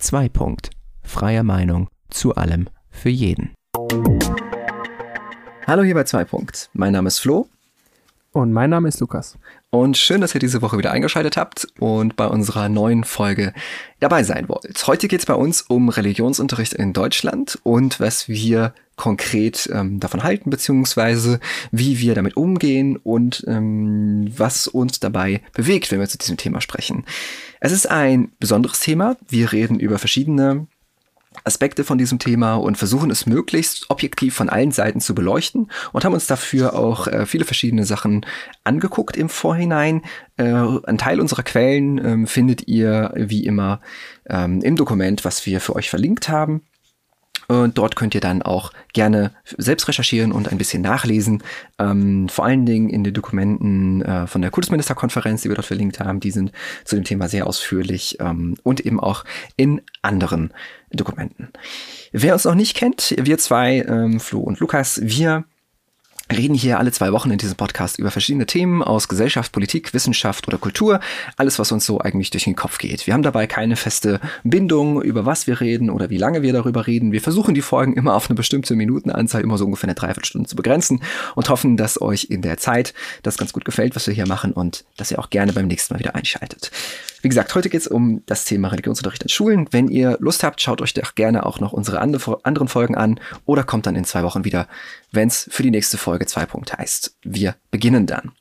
2. Punkt. Freie Meinung zu allem für jeden. Hallo hier bei 2. Punkt. Mein Name ist Flo. Und mein Name ist Lukas. Und schön, dass ihr diese Woche wieder eingeschaltet habt und bei unserer neuen Folge dabei sein wollt. Heute geht es bei uns um Religionsunterricht in Deutschland und was wir konkret ähm, davon halten, beziehungsweise wie wir damit umgehen und ähm, was uns dabei bewegt, wenn wir zu diesem Thema sprechen. Es ist ein besonderes Thema. Wir reden über verschiedene Aspekte von diesem Thema und versuchen es möglichst objektiv von allen Seiten zu beleuchten und haben uns dafür auch äh, viele verschiedene Sachen angeguckt im Vorhinein. Äh, ein Teil unserer Quellen ähm, findet ihr wie immer ähm, im Dokument, was wir für euch verlinkt haben. Und dort könnt ihr dann auch gerne selbst recherchieren und ein bisschen nachlesen. Ähm, vor allen Dingen in den Dokumenten äh, von der Kultusministerkonferenz, die wir dort verlinkt haben, die sind zu dem Thema sehr ausführlich ähm, und eben auch in anderen Dokumenten. Wer uns noch nicht kennt, wir zwei, ähm, Flo und Lukas, wir reden hier alle zwei Wochen in diesem Podcast über verschiedene Themen aus Gesellschaft, Politik, Wissenschaft oder Kultur. Alles, was uns so eigentlich durch den Kopf geht. Wir haben dabei keine feste Bindung, über was wir reden oder wie lange wir darüber reden. Wir versuchen die Folgen immer auf eine bestimmte Minutenanzahl, immer so ungefähr eine Dreiviertelstunde zu begrenzen und hoffen, dass euch in der Zeit das ganz gut gefällt, was wir hier machen und dass ihr auch gerne beim nächsten Mal wieder einschaltet. Wie gesagt, heute geht es um das Thema Religionsunterricht in Schulen. Wenn ihr Lust habt, schaut euch doch gerne auch noch unsere anderen Folgen an oder kommt dann in zwei Wochen wieder, wenn es für die nächste Folge zwei Punkte heißt. Wir beginnen dann.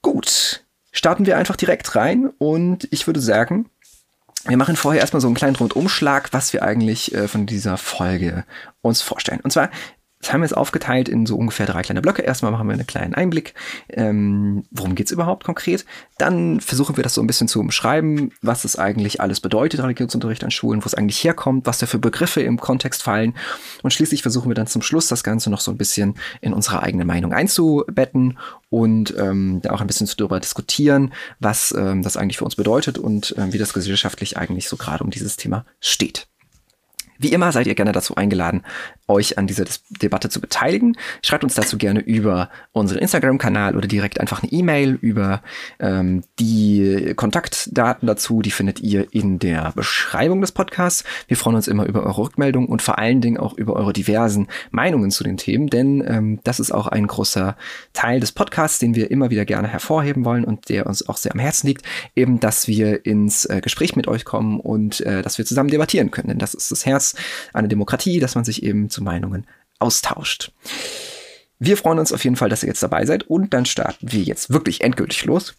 Gut, starten wir einfach direkt rein und ich würde sagen, wir machen vorher erstmal so einen kleinen Rundumschlag, was wir eigentlich äh, von dieser Folge uns vorstellen. Und zwar das haben wir jetzt aufgeteilt in so ungefähr drei kleine Blöcke. Erstmal machen wir einen kleinen Einblick, ähm, worum geht's überhaupt konkret. Dann versuchen wir das so ein bisschen zu umschreiben, was es eigentlich alles bedeutet, Religionsunterricht an Schulen, wo es eigentlich herkommt, was da für Begriffe im Kontext fallen. Und schließlich versuchen wir dann zum Schluss das Ganze noch so ein bisschen in unsere eigene Meinung einzubetten und ähm, da auch ein bisschen darüber diskutieren, was ähm, das eigentlich für uns bedeutet und ähm, wie das gesellschaftlich eigentlich so gerade um dieses Thema steht. Wie immer seid ihr gerne dazu eingeladen, euch an dieser Debatte zu beteiligen. Schreibt uns dazu gerne über unseren Instagram-Kanal oder direkt einfach eine E-Mail über ähm, die Kontaktdaten dazu. Die findet ihr in der Beschreibung des Podcasts. Wir freuen uns immer über eure Rückmeldungen und vor allen Dingen auch über eure diversen Meinungen zu den Themen, denn ähm, das ist auch ein großer Teil des Podcasts, den wir immer wieder gerne hervorheben wollen und der uns auch sehr am Herzen liegt, eben, dass wir ins äh, Gespräch mit euch kommen und äh, dass wir zusammen debattieren können. Denn das ist das Herz einer Demokratie, dass man sich eben zu Meinungen austauscht. Wir freuen uns auf jeden Fall, dass ihr jetzt dabei seid und dann starten wir jetzt wirklich endgültig los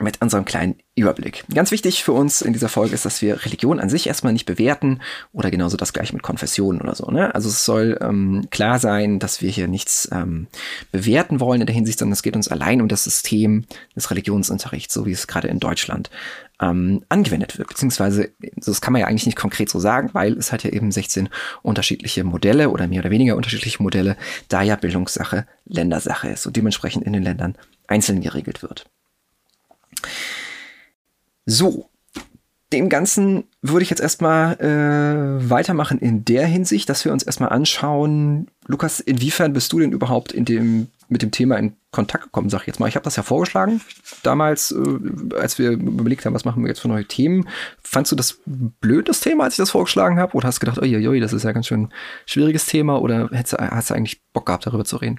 mit unserem kleinen Überblick. Ganz wichtig für uns in dieser Folge ist, dass wir Religion an sich erstmal nicht bewerten oder genauso das gleiche mit Konfessionen oder so. Ne? Also es soll ähm, klar sein, dass wir hier nichts ähm, bewerten wollen in der Hinsicht, sondern es geht uns allein um das System des Religionsunterrichts, so wie es gerade in Deutschland ähm, angewendet wird. Beziehungsweise, das kann man ja eigentlich nicht konkret so sagen, weil es hat ja eben 16 unterschiedliche Modelle oder mehr oder weniger unterschiedliche Modelle, da ja Bildungssache Ländersache ist und dementsprechend in den Ländern einzeln geregelt wird. So, dem Ganzen würde ich jetzt erstmal äh, weitermachen in der Hinsicht, dass wir uns erstmal anschauen, Lukas, inwiefern bist du denn überhaupt in dem, mit dem Thema in Kontakt gekommen, sag ich jetzt mal. Ich habe das ja vorgeschlagen, damals, äh, als wir überlegt haben, was machen wir jetzt für neue Themen. Fandst du das blöd, das Thema, als ich das vorgeschlagen habe? Oder hast du gedacht, oi, das ist ja ganz schön schwieriges Thema? Oder hast du, hast du eigentlich Bock gehabt, darüber zu reden?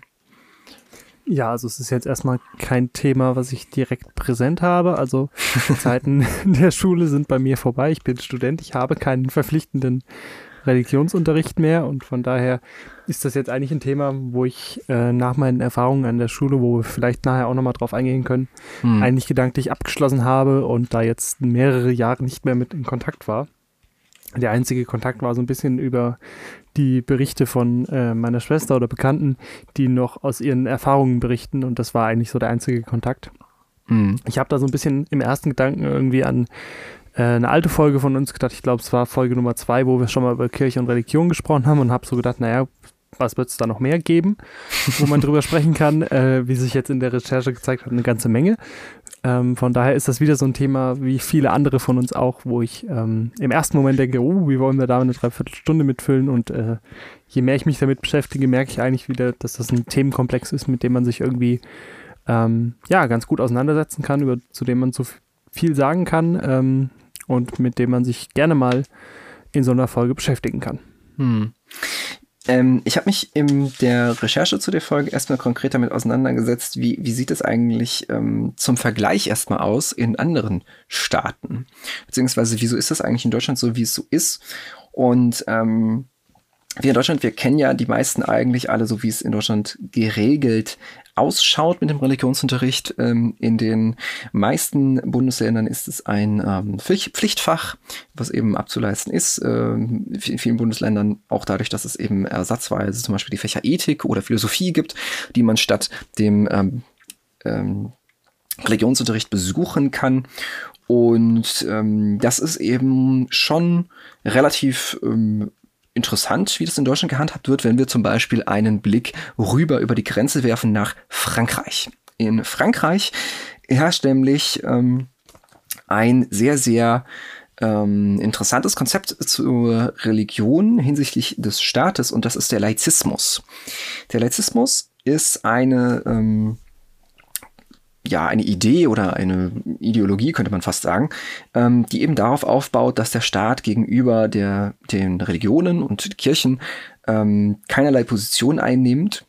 Ja, also es ist jetzt erstmal kein Thema, was ich direkt präsent habe. Also Zeiten der Schule sind bei mir vorbei. Ich bin Student, ich habe keinen verpflichtenden Religionsunterricht mehr und von daher ist das jetzt eigentlich ein Thema, wo ich äh, nach meinen Erfahrungen an der Schule, wo wir vielleicht nachher auch nochmal drauf eingehen können, hm. eigentlich gedanklich abgeschlossen habe und da jetzt mehrere Jahre nicht mehr mit in Kontakt war. Der einzige Kontakt war so ein bisschen über die Berichte von äh, meiner Schwester oder Bekannten, die noch aus ihren Erfahrungen berichten und das war eigentlich so der einzige Kontakt. Mhm. Ich habe da so ein bisschen im ersten Gedanken irgendwie an eine alte Folge von uns gedacht, ich glaube es war Folge Nummer zwei, wo wir schon mal über Kirche und Religion gesprochen haben und habe so gedacht, naja, was wird es da noch mehr geben, wo man drüber sprechen kann, äh, wie sich jetzt in der Recherche gezeigt hat, eine ganze Menge. Ähm, von daher ist das wieder so ein Thema wie viele andere von uns auch, wo ich ähm, im ersten Moment denke, oh, wie wollen wir da eine Dreiviertelstunde mitfüllen? Und äh, je mehr ich mich damit beschäftige, merke ich eigentlich wieder, dass das ein Themenkomplex ist, mit dem man sich irgendwie ähm, ja ganz gut auseinandersetzen kann, über zu dem man so viel sagen kann. Und mit dem man sich gerne mal in so einer Folge beschäftigen kann. Hm. Ähm, ich habe mich in der Recherche zu der Folge erstmal konkret damit auseinandergesetzt, wie, wie sieht es eigentlich ähm, zum Vergleich erstmal aus in anderen Staaten? Beziehungsweise, wieso ist das eigentlich in Deutschland so, wie es so ist? Und ähm, wir in Deutschland, wir kennen ja die meisten eigentlich alle, so wie es in Deutschland geregelt ausschaut mit dem Religionsunterricht. Ähm, in den meisten Bundesländern ist es ein ähm, Pflichtfach, was eben abzuleisten ist. Ähm, in vielen Bundesländern auch dadurch, dass es eben ersatzweise zum Beispiel die Fächer Ethik oder Philosophie gibt, die man statt dem ähm, ähm, Religionsunterricht besuchen kann. Und ähm, das ist eben schon relativ ähm, interessant, wie das in Deutschland gehandhabt wird, wenn wir zum Beispiel einen Blick rüber über die Grenze werfen nach Frankreich. In Frankreich herrscht nämlich ähm, ein sehr, sehr ähm, interessantes Konzept zur Religion hinsichtlich des Staates und das ist der Laizismus. Der Laizismus ist eine ähm, ja, eine Idee oder eine Ideologie, könnte man fast sagen, ähm, die eben darauf aufbaut, dass der Staat gegenüber der, den Religionen und Kirchen ähm, keinerlei Position einnimmt.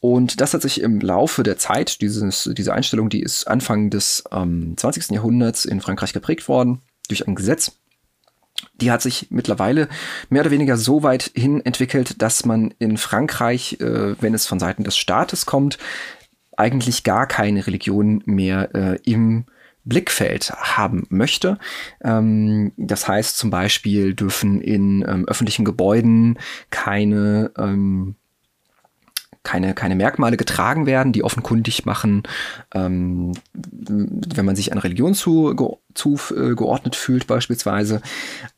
Und das hat sich im Laufe der Zeit, dieses, diese Einstellung, die ist Anfang des ähm, 20. Jahrhunderts in Frankreich geprägt worden durch ein Gesetz. Die hat sich mittlerweile mehr oder weniger so weit hin entwickelt, dass man in Frankreich, äh, wenn es von Seiten des Staates kommt, eigentlich gar keine Religion mehr äh, im Blickfeld haben möchte. Ähm, das heißt zum Beispiel dürfen in ähm, öffentlichen Gebäuden keine ähm, keine, keine Merkmale getragen werden, die offenkundig machen, ähm, wenn man sich einer Religion zugeordnet zu, äh, fühlt beispielsweise.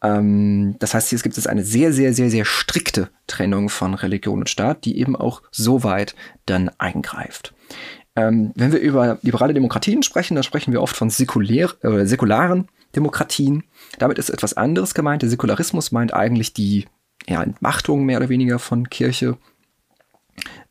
Ähm, das heißt, hier gibt es eine sehr, sehr, sehr, sehr strikte Trennung von Religion und Staat, die eben auch so weit dann eingreift. Ähm, wenn wir über liberale Demokratien sprechen, dann sprechen wir oft von säkulär, äh, säkularen Demokratien. Damit ist etwas anderes gemeint. Der Säkularismus meint eigentlich die ja, Entmachtung mehr oder weniger von Kirche.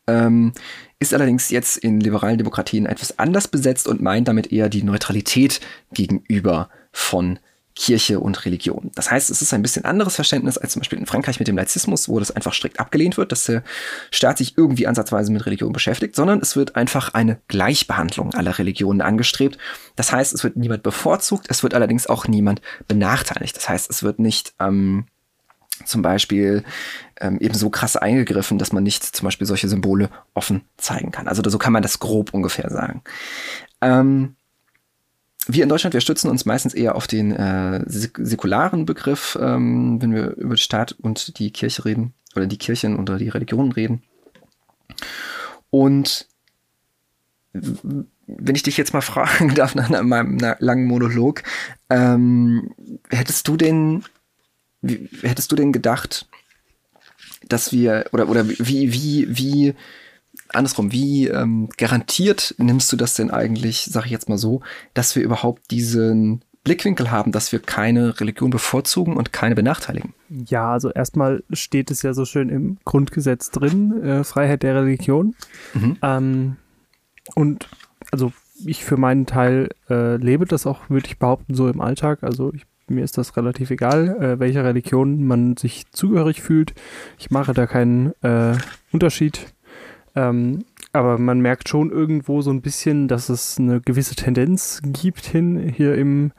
Ähm, ist allerdings jetzt in liberalen Demokratien etwas anders besetzt und meint damit eher die Neutralität gegenüber von Kirche und Religion. Das heißt, es ist ein bisschen anderes Verständnis als zum Beispiel in Frankreich mit dem Laizismus, wo das einfach strikt abgelehnt wird, dass der Staat sich irgendwie ansatzweise mit Religion beschäftigt, sondern es wird einfach eine Gleichbehandlung aller Religionen angestrebt. Das heißt, es wird niemand bevorzugt, es wird allerdings auch niemand benachteiligt. Das heißt, es wird nicht ähm, zum Beispiel ähm, eben so krass eingegriffen, dass man nicht zum Beispiel solche Symbole offen zeigen kann. Also so kann man das grob ungefähr sagen. Ähm, wir in Deutschland, wir stützen uns meistens eher auf den äh, säkularen Begriff, ähm, wenn wir über den Staat und die Kirche reden oder die Kirchen oder die Religionen reden. Und wenn ich dich jetzt mal fragen darf nach meinem langen Monolog, ähm, hättest du denn, wie, hättest du denn gedacht, dass wir oder oder wie wie wie andersrum, wie ähm, garantiert nimmst du das denn eigentlich, sage ich jetzt mal so, dass wir überhaupt diesen Blickwinkel haben, dass wir keine Religion bevorzugen und keine benachteiligen? Ja, also erstmal steht es ja so schön im Grundgesetz drin, äh, Freiheit der Religion. Mhm. Ähm, und also ich für meinen Teil äh, lebe das auch, würde ich behaupten, so im Alltag. Also ich, mir ist das relativ egal, äh, welcher Religion man sich zugehörig fühlt. Ich mache da keinen äh, Unterschied ähm, aber man merkt schon irgendwo so ein bisschen, dass es eine gewisse Tendenz gibt hin hier im,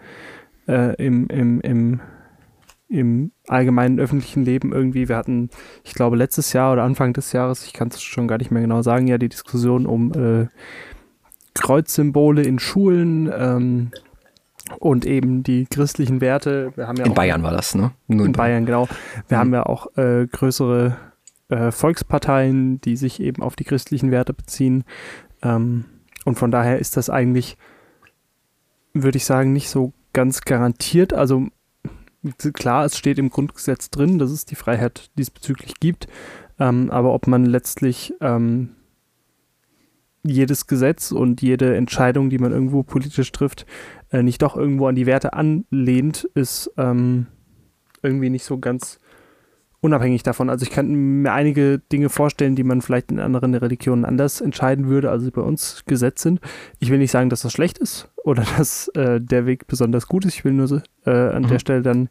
äh, im, im, im, im allgemeinen öffentlichen Leben irgendwie. Wir hatten, ich glaube, letztes Jahr oder Anfang des Jahres, ich kann es schon gar nicht mehr genau sagen, ja, die Diskussion um äh, Kreuzsymbole in Schulen. Ähm, und eben die christlichen Werte. Wir haben ja in Bayern war das, ne? Nur in, in Bayern, Bayern, genau. Wir mhm. haben ja auch äh, größere äh, Volksparteien, die sich eben auf die christlichen Werte beziehen. Ähm, und von daher ist das eigentlich, würde ich sagen, nicht so ganz garantiert. Also klar, es steht im Grundgesetz drin, dass es die Freiheit diesbezüglich gibt. Ähm, aber ob man letztlich ähm, jedes Gesetz und jede Entscheidung, die man irgendwo politisch trifft, äh, nicht doch irgendwo an die Werte anlehnt, ist ähm, irgendwie nicht so ganz unabhängig davon. Also ich kann mir einige Dinge vorstellen, die man vielleicht in anderen Religionen anders entscheiden würde, als sie bei uns gesetzt sind. Ich will nicht sagen, dass das schlecht ist oder dass äh, der Weg besonders gut ist. Ich will nur äh, an mhm. der Stelle dann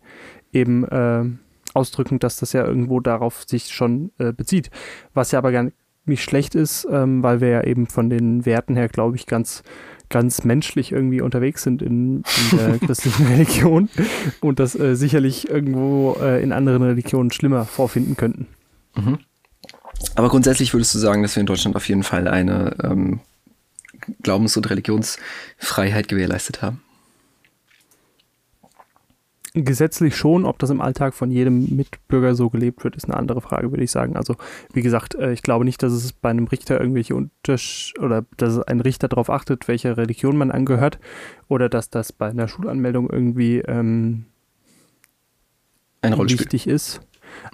eben äh, ausdrücken, dass das ja irgendwo darauf sich schon äh, bezieht. Was ja aber gar nicht schlecht ist, ähm, weil wir ja eben von den Werten her, glaube ich, ganz ganz menschlich irgendwie unterwegs sind in, in der christlichen Religion und das äh, sicherlich irgendwo äh, in anderen Religionen schlimmer vorfinden könnten. Mhm. Aber grundsätzlich würdest du sagen, dass wir in Deutschland auf jeden Fall eine ähm, Glaubens- und Religionsfreiheit gewährleistet haben? Gesetzlich schon, ob das im Alltag von jedem Mitbürger so gelebt wird, ist eine andere Frage, würde ich sagen. Also, wie gesagt, äh, ich glaube nicht, dass es bei einem Richter irgendwelche Untersch oder dass ein Richter darauf achtet, welcher Religion man angehört oder dass das bei einer Schulanmeldung irgendwie ähm, eine Rolle wichtig spielt. ist.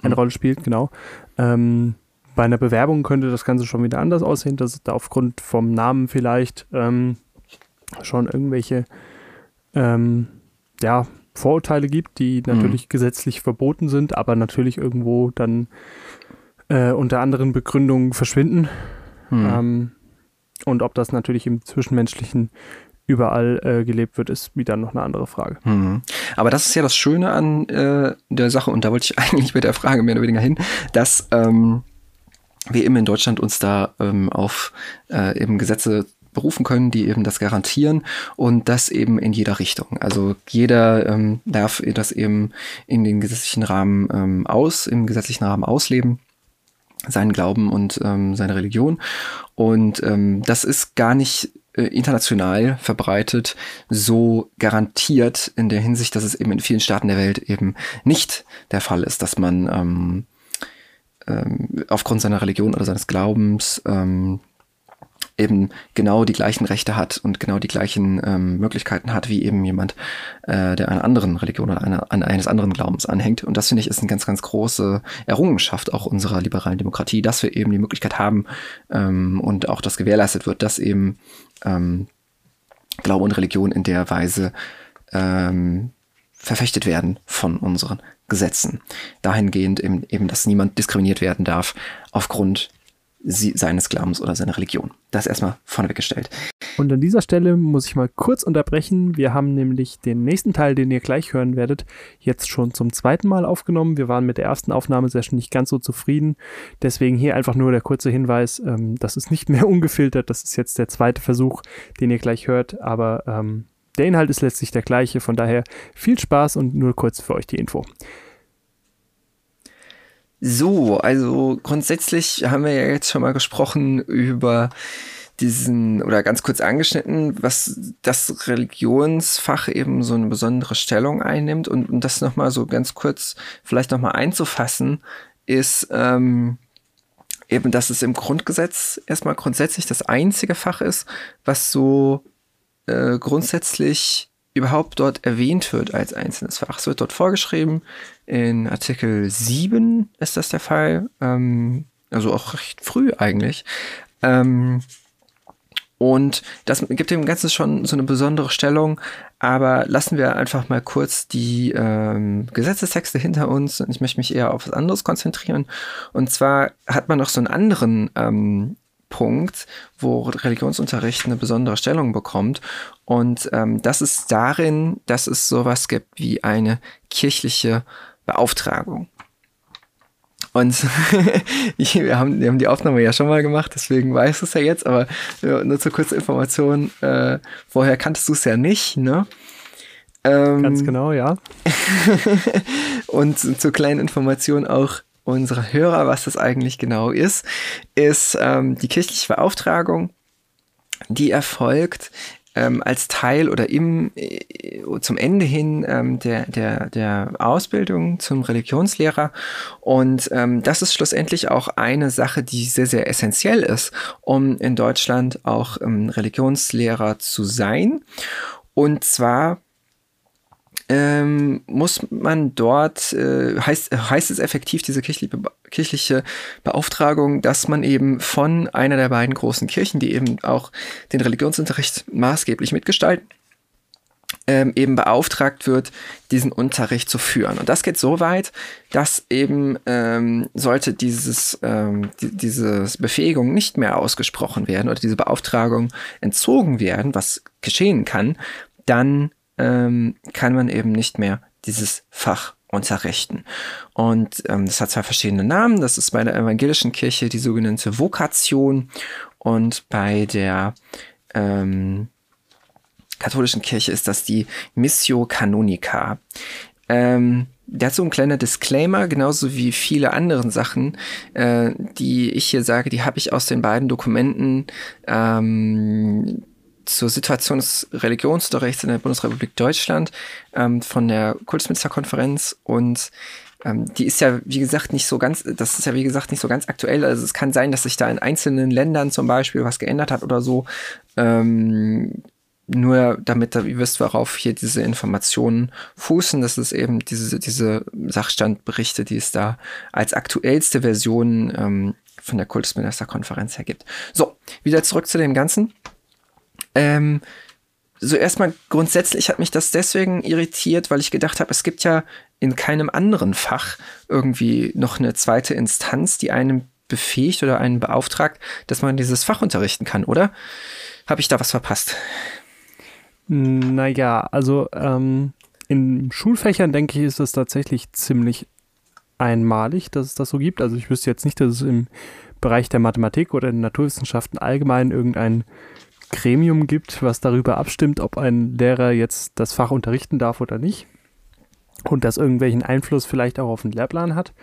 Eine mhm. Rolle spielt, genau. Ähm, bei einer Bewerbung könnte das Ganze schon wieder anders aussehen, dass es da aufgrund vom Namen vielleicht ähm, schon irgendwelche ähm, ja, Vorurteile gibt, die mhm. natürlich mhm. gesetzlich verboten sind, aber natürlich irgendwo dann äh, unter anderen Begründungen verschwinden. Mhm. Ähm, und ob das natürlich im Zwischenmenschlichen überall äh, gelebt wird, ist wieder noch eine andere Frage. Mhm. Aber das ist ja das Schöne an äh, der Sache, und da wollte ich eigentlich mit der Frage mehr oder weniger hin, dass ähm, wir eben in Deutschland uns da ähm, auf äh, eben Gesetze berufen können, die eben das garantieren und das eben in jeder Richtung. Also jeder ähm, darf das eben in den gesetzlichen Rahmen ähm, aus, im gesetzlichen Rahmen ausleben seinen Glauben und ähm, seine Religion. Und ähm, das ist gar nicht äh, international verbreitet so garantiert in der Hinsicht, dass es eben in vielen Staaten der Welt eben nicht der Fall ist, dass man ähm, ähm, aufgrund seiner Religion oder seines Glaubens ähm, eben genau die gleichen Rechte hat und genau die gleichen ähm, Möglichkeiten hat, wie eben jemand, äh, der einer anderen Religion oder einer, an eines anderen Glaubens anhängt. Und das finde ich ist eine ganz, ganz große Errungenschaft auch unserer liberalen Demokratie, dass wir eben die Möglichkeit haben ähm, und auch das gewährleistet wird, dass eben ähm, Glaube und Religion in der Weise ähm, verfechtet werden von unseren Gesetzen. Dahingehend eben, eben, dass niemand diskriminiert werden darf aufgrund sie, seines Glaubens oder seiner Religion. Das erstmal vorneweg gestellt. Und an dieser Stelle muss ich mal kurz unterbrechen. Wir haben nämlich den nächsten Teil, den ihr gleich hören werdet, jetzt schon zum zweiten Mal aufgenommen. Wir waren mit der ersten Aufnahmesession nicht ganz so zufrieden. Deswegen hier einfach nur der kurze Hinweis, ähm, das ist nicht mehr ungefiltert. Das ist jetzt der zweite Versuch, den ihr gleich hört. Aber ähm, der Inhalt ist letztlich der gleiche. Von daher viel Spaß und nur kurz für euch die Info. So, also grundsätzlich haben wir ja jetzt schon mal gesprochen über diesen oder ganz kurz angeschnitten, was das Religionsfach eben so eine besondere Stellung einnimmt und, und das nochmal so ganz kurz vielleicht nochmal einzufassen, ist ähm, eben, dass es im Grundgesetz erstmal grundsätzlich das einzige Fach ist, was so äh, grundsätzlich überhaupt dort erwähnt wird als einzelnes Fach. Es wird dort vorgeschrieben, in Artikel 7 ist das der Fall, ähm, also auch recht früh eigentlich. Ähm, und das gibt dem Ganzen schon so eine besondere Stellung. Aber lassen wir einfach mal kurz die ähm, Gesetzestexte hinter uns. Und ich möchte mich eher auf was anderes konzentrieren. Und zwar hat man noch so einen anderen ähm, Punkt, wo Religionsunterricht eine besondere Stellung bekommt. Und ähm, das ist darin, dass es sowas gibt wie eine kirchliche Beauftragung. Und wir, haben, wir haben die Aufnahme ja schon mal gemacht, deswegen weiß es ja jetzt, aber nur zur kurzen Information, äh, vorher kanntest du es ja nicht, ne? Ähm, Ganz genau, ja. und zur kleinen Information auch, unserer Hörer, was das eigentlich genau ist, ist ähm, die kirchliche Beauftragung, die erfolgt ähm, als Teil oder im, äh, zum Ende hin ähm, der, der, der Ausbildung zum Religionslehrer. Und ähm, das ist schlussendlich auch eine Sache, die sehr, sehr essentiell ist, um in Deutschland auch ähm, Religionslehrer zu sein. Und zwar ähm, muss man dort, äh, heißt, heißt es effektiv, diese kirchliche, kirchliche Beauftragung, dass man eben von einer der beiden großen Kirchen, die eben auch den Religionsunterricht maßgeblich mitgestalten, ähm, eben beauftragt wird, diesen Unterricht zu führen. Und das geht so weit, dass eben ähm, sollte dieses, ähm, die, diese Befähigung nicht mehr ausgesprochen werden oder diese Beauftragung entzogen werden, was geschehen kann, dann ähm, kann man eben nicht mehr dieses Fach unterrichten. Und ähm, das hat zwei verschiedene Namen. Das ist bei der evangelischen Kirche die sogenannte Vokation und bei der ähm, katholischen Kirche ist das die Missio Canonica. Ähm, dazu ein kleiner Disclaimer, genauso wie viele andere Sachen, äh, die ich hier sage, die habe ich aus den beiden Dokumenten ähm, zur Situation des Religionsunterrichts in der Bundesrepublik Deutschland ähm, von der Kultusministerkonferenz und ähm, die ist ja, wie gesagt, nicht so ganz, das ist ja, wie gesagt, nicht so ganz aktuell. Also es kann sein, dass sich da in einzelnen Ländern zum Beispiel was geändert hat oder so. Ähm, nur damit ihr wisst, worauf hier diese Informationen fußen, das ist eben diese, diese Sachstandberichte, die es da als aktuellste Version ähm, von der Kultusministerkonferenz hergibt. So, wieder zurück zu dem Ganzen. Ähm, so erstmal grundsätzlich hat mich das deswegen irritiert, weil ich gedacht habe, es gibt ja in keinem anderen Fach irgendwie noch eine zweite Instanz, die einem befähigt oder einen beauftragt, dass man dieses Fach unterrichten kann, oder? Habe ich da was verpasst? Naja, also ähm, in Schulfächern denke ich, ist das tatsächlich ziemlich einmalig, dass es das so gibt. Also ich wüsste jetzt nicht, dass es im Bereich der Mathematik oder den Naturwissenschaften allgemein irgendein Gremium gibt, was darüber abstimmt, ob ein Lehrer jetzt das Fach unterrichten darf oder nicht. Und das irgendwelchen Einfluss vielleicht auch auf den Lehrplan hat.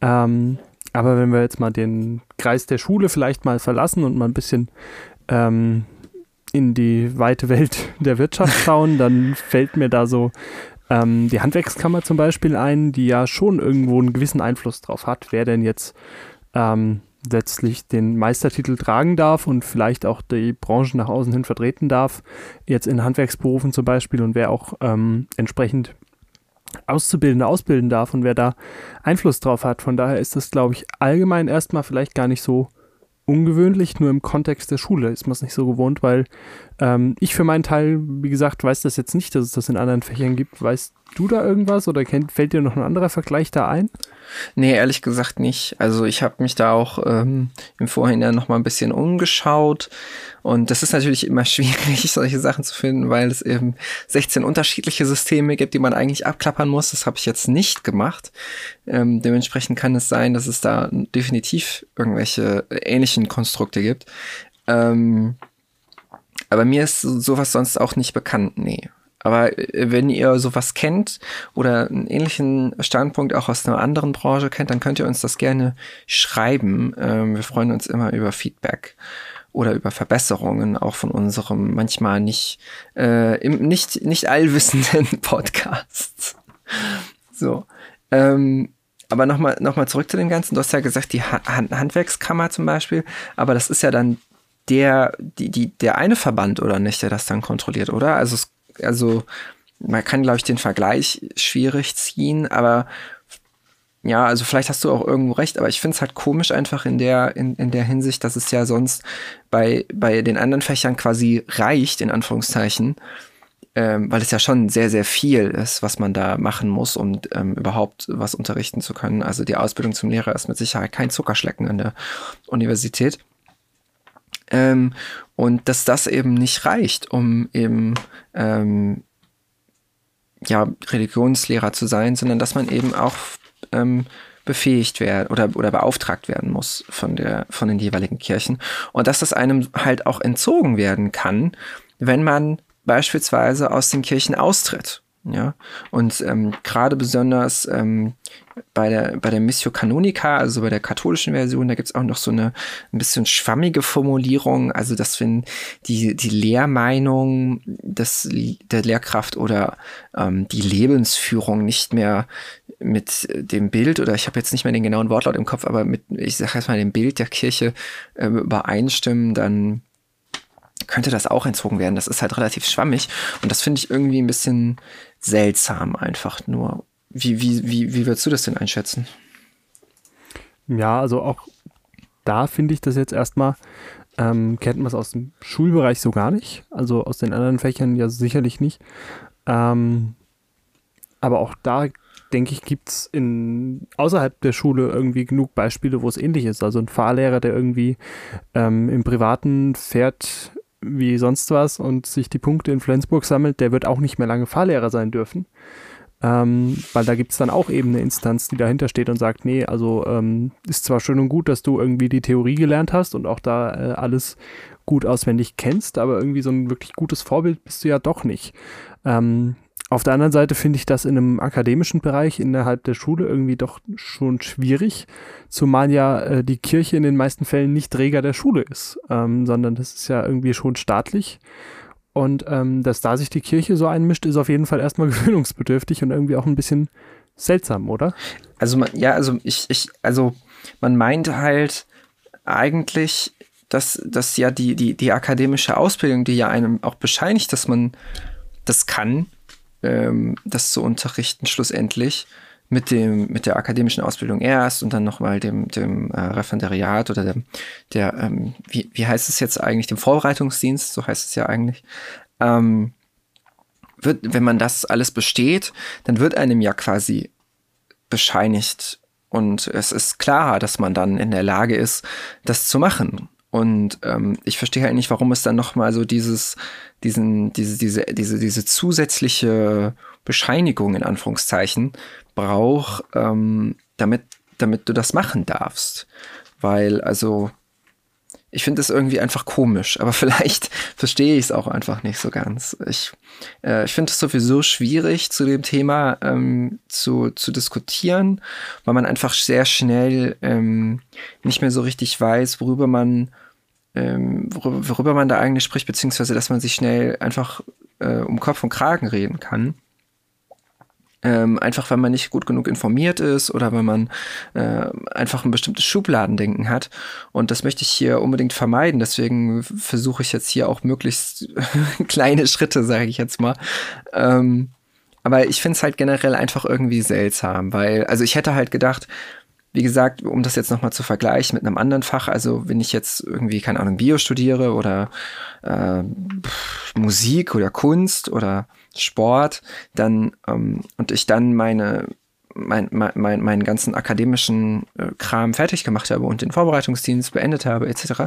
Ähm, aber wenn wir jetzt mal den Kreis der Schule vielleicht mal verlassen und mal ein bisschen ähm, in die weite Welt der Wirtschaft schauen, dann fällt mir da so ähm, die Handwerkskammer zum Beispiel ein, die ja schon irgendwo einen gewissen Einfluss drauf hat, wer denn jetzt ähm, letztlich den Meistertitel tragen darf und vielleicht auch die Branche nach außen hin vertreten darf, jetzt in Handwerksberufen zum Beispiel und wer auch ähm, entsprechend Auszubildende ausbilden darf und wer da Einfluss drauf hat. Von daher ist das, glaube ich, allgemein erstmal vielleicht gar nicht so ungewöhnlich, nur im Kontext der Schule ist man es nicht so gewohnt, weil ähm, ich für meinen Teil, wie gesagt, weiß das jetzt nicht, dass es das in anderen Fächern gibt. Weißt du da irgendwas oder kennt, fällt dir noch ein anderer Vergleich da ein? Nee, ehrlich gesagt nicht. Also ich habe mich da auch ähm, im Vorhinein noch mal ein bisschen umgeschaut und das ist natürlich immer schwierig, solche Sachen zu finden, weil es eben 16 unterschiedliche Systeme gibt, die man eigentlich abklappern muss. Das habe ich jetzt nicht gemacht. Ähm, dementsprechend kann es sein, dass es da definitiv irgendwelche ähnlichen Konstrukte gibt. Ähm, aber mir ist sowas sonst auch nicht bekannt, nee. Aber äh, wenn ihr sowas kennt oder einen ähnlichen Standpunkt auch aus einer anderen Branche kennt, dann könnt ihr uns das gerne schreiben. Ähm, wir freuen uns immer über Feedback oder über Verbesserungen auch von unserem manchmal nicht äh, im, nicht nicht allwissenden Podcast. So. Ähm, aber nochmal noch mal zurück zu dem Ganzen. Du hast ja gesagt, die ha Handwerkskammer zum Beispiel, aber das ist ja dann der, die, die, der eine Verband oder nicht, der das dann kontrolliert, oder? Also, also man kann, glaube ich, den Vergleich schwierig ziehen, aber ja, also vielleicht hast du auch irgendwo recht, aber ich finde es halt komisch einfach in der, in, in der Hinsicht, dass es ja sonst bei, bei den anderen Fächern quasi reicht, in Anführungszeichen, ähm, weil es ja schon sehr, sehr viel ist, was man da machen muss, um ähm, überhaupt was unterrichten zu können. Also die Ausbildung zum Lehrer ist mit Sicherheit kein Zuckerschlecken an der Universität. Ähm, und dass das eben nicht reicht, um eben ähm, ja, Religionslehrer zu sein, sondern dass man eben auch ähm, befähigt werden oder, oder beauftragt werden muss von, der, von den jeweiligen Kirchen. Und dass das einem halt auch entzogen werden kann, wenn man beispielsweise aus den Kirchen austritt. Ja, und ähm, gerade besonders ähm, bei der, bei der Missio Canonica, also bei der katholischen Version, da gibt's auch noch so eine ein bisschen schwammige Formulierung, also dass wenn die, die Lehrmeinung des, der Lehrkraft oder ähm, die Lebensführung nicht mehr mit dem Bild, oder ich habe jetzt nicht mehr den genauen Wortlaut im Kopf, aber mit, ich sage jetzt mal, dem Bild der Kirche äh, übereinstimmen, dann könnte das auch entzogen werden. Das ist halt relativ schwammig und das finde ich irgendwie ein bisschen seltsam einfach nur. Wie, wie, wie, wie würdest du das denn einschätzen? Ja, also auch da finde ich das jetzt erstmal ähm, kennt man es aus dem Schulbereich so gar nicht. Also aus den anderen Fächern ja sicherlich nicht. Ähm, aber auch da, denke ich, gibt es außerhalb der Schule irgendwie genug Beispiele, wo es ähnlich ist. Also ein Fahrlehrer, der irgendwie ähm, im Privaten fährt wie sonst was und sich die Punkte in Flensburg sammelt, der wird auch nicht mehr lange Fahrlehrer sein dürfen. Ähm, weil da gibt es dann auch eben eine Instanz, die dahinter steht und sagt, nee, also ähm, ist zwar schön und gut, dass du irgendwie die Theorie gelernt hast und auch da äh, alles gut auswendig kennst, aber irgendwie so ein wirklich gutes Vorbild bist du ja doch nicht. Ähm, auf der anderen Seite finde ich das in einem akademischen Bereich innerhalb der Schule irgendwie doch schon schwierig, zumal ja äh, die Kirche in den meisten Fällen nicht Träger der Schule ist, ähm, sondern das ist ja irgendwie schon staatlich. Und ähm, dass da sich die Kirche so einmischt, ist auf jeden Fall erstmal gewöhnungsbedürftig und irgendwie auch ein bisschen seltsam, oder? Also man, ja, also ich, ich, also man meint halt eigentlich, dass, dass ja die, die, die akademische Ausbildung, die ja einem auch bescheinigt, dass man das kann, ähm, das zu unterrichten, schlussendlich, mit dem mit der akademischen Ausbildung erst und dann nochmal dem dem äh, Referendariat oder dem der ähm, wie wie heißt es jetzt eigentlich dem Vorbereitungsdienst so heißt es ja eigentlich. Ähm, wird wenn man das alles besteht dann wird einem ja quasi bescheinigt und es ist klar dass man dann in der Lage ist das zu machen. Und ähm, ich verstehe halt nicht warum es dann nochmal so dieses diesen diese diese diese diese zusätzliche Bescheinigung in Anführungszeichen braucht, ähm, damit, damit du das machen darfst. Weil, also, ich finde es irgendwie einfach komisch, aber vielleicht verstehe ich es auch einfach nicht so ganz. Ich, äh, ich finde es sowieso schwierig, zu dem Thema ähm, zu, zu diskutieren, weil man einfach sehr schnell ähm, nicht mehr so richtig weiß, worüber man, ähm, worüber, worüber, man da eigentlich spricht, beziehungsweise dass man sich schnell einfach äh, um Kopf und Kragen reden kann. Ähm, einfach weil man nicht gut genug informiert ist oder weil man äh, einfach ein bestimmtes Schubladendenken hat. Und das möchte ich hier unbedingt vermeiden. Deswegen versuche ich jetzt hier auch möglichst kleine Schritte, sage ich jetzt mal. Ähm, aber ich finde es halt generell einfach irgendwie seltsam, weil, also ich hätte halt gedacht, wie gesagt, um das jetzt nochmal zu vergleichen mit einem anderen Fach, also wenn ich jetzt irgendwie, keine Ahnung, Bio studiere oder äh, Musik oder Kunst oder Sport, dann ähm, und ich dann meine mein, mein, meinen ganzen akademischen äh, Kram fertig gemacht habe und den Vorbereitungsdienst beendet habe, etc.,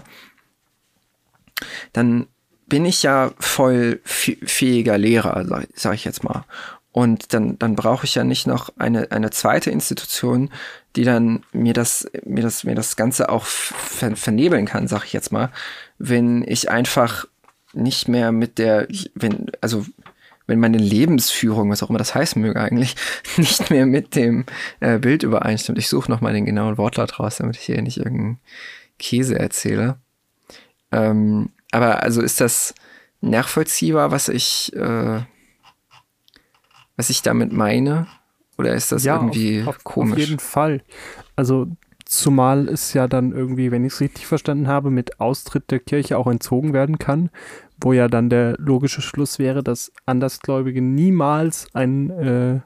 dann bin ich ja voll fähiger Lehrer, sag, sag, ich jetzt mal. Und dann, dann brauche ich ja nicht noch eine, eine zweite Institution, die dann mir das, mir das, mir das Ganze auch ver vernebeln kann, sag ich jetzt mal, wenn ich einfach nicht mehr mit der, wenn, also wenn meine Lebensführung, was auch immer das heißen möge eigentlich, nicht mehr mit dem äh, Bild übereinstimmt. Ich suche nochmal den genauen Wortlaut raus, damit ich hier nicht irgendeinen Käse erzähle. Ähm, aber also ist das nachvollziehbar, was ich, äh, was ich damit meine? Oder ist das ja, irgendwie auf, auf, komisch? Auf jeden Fall. Also zumal es ja dann irgendwie, wenn ich es richtig verstanden habe, mit Austritt der Kirche auch entzogen werden kann, wo ja dann der logische Schluss wäre, dass Andersgläubige niemals einen äh,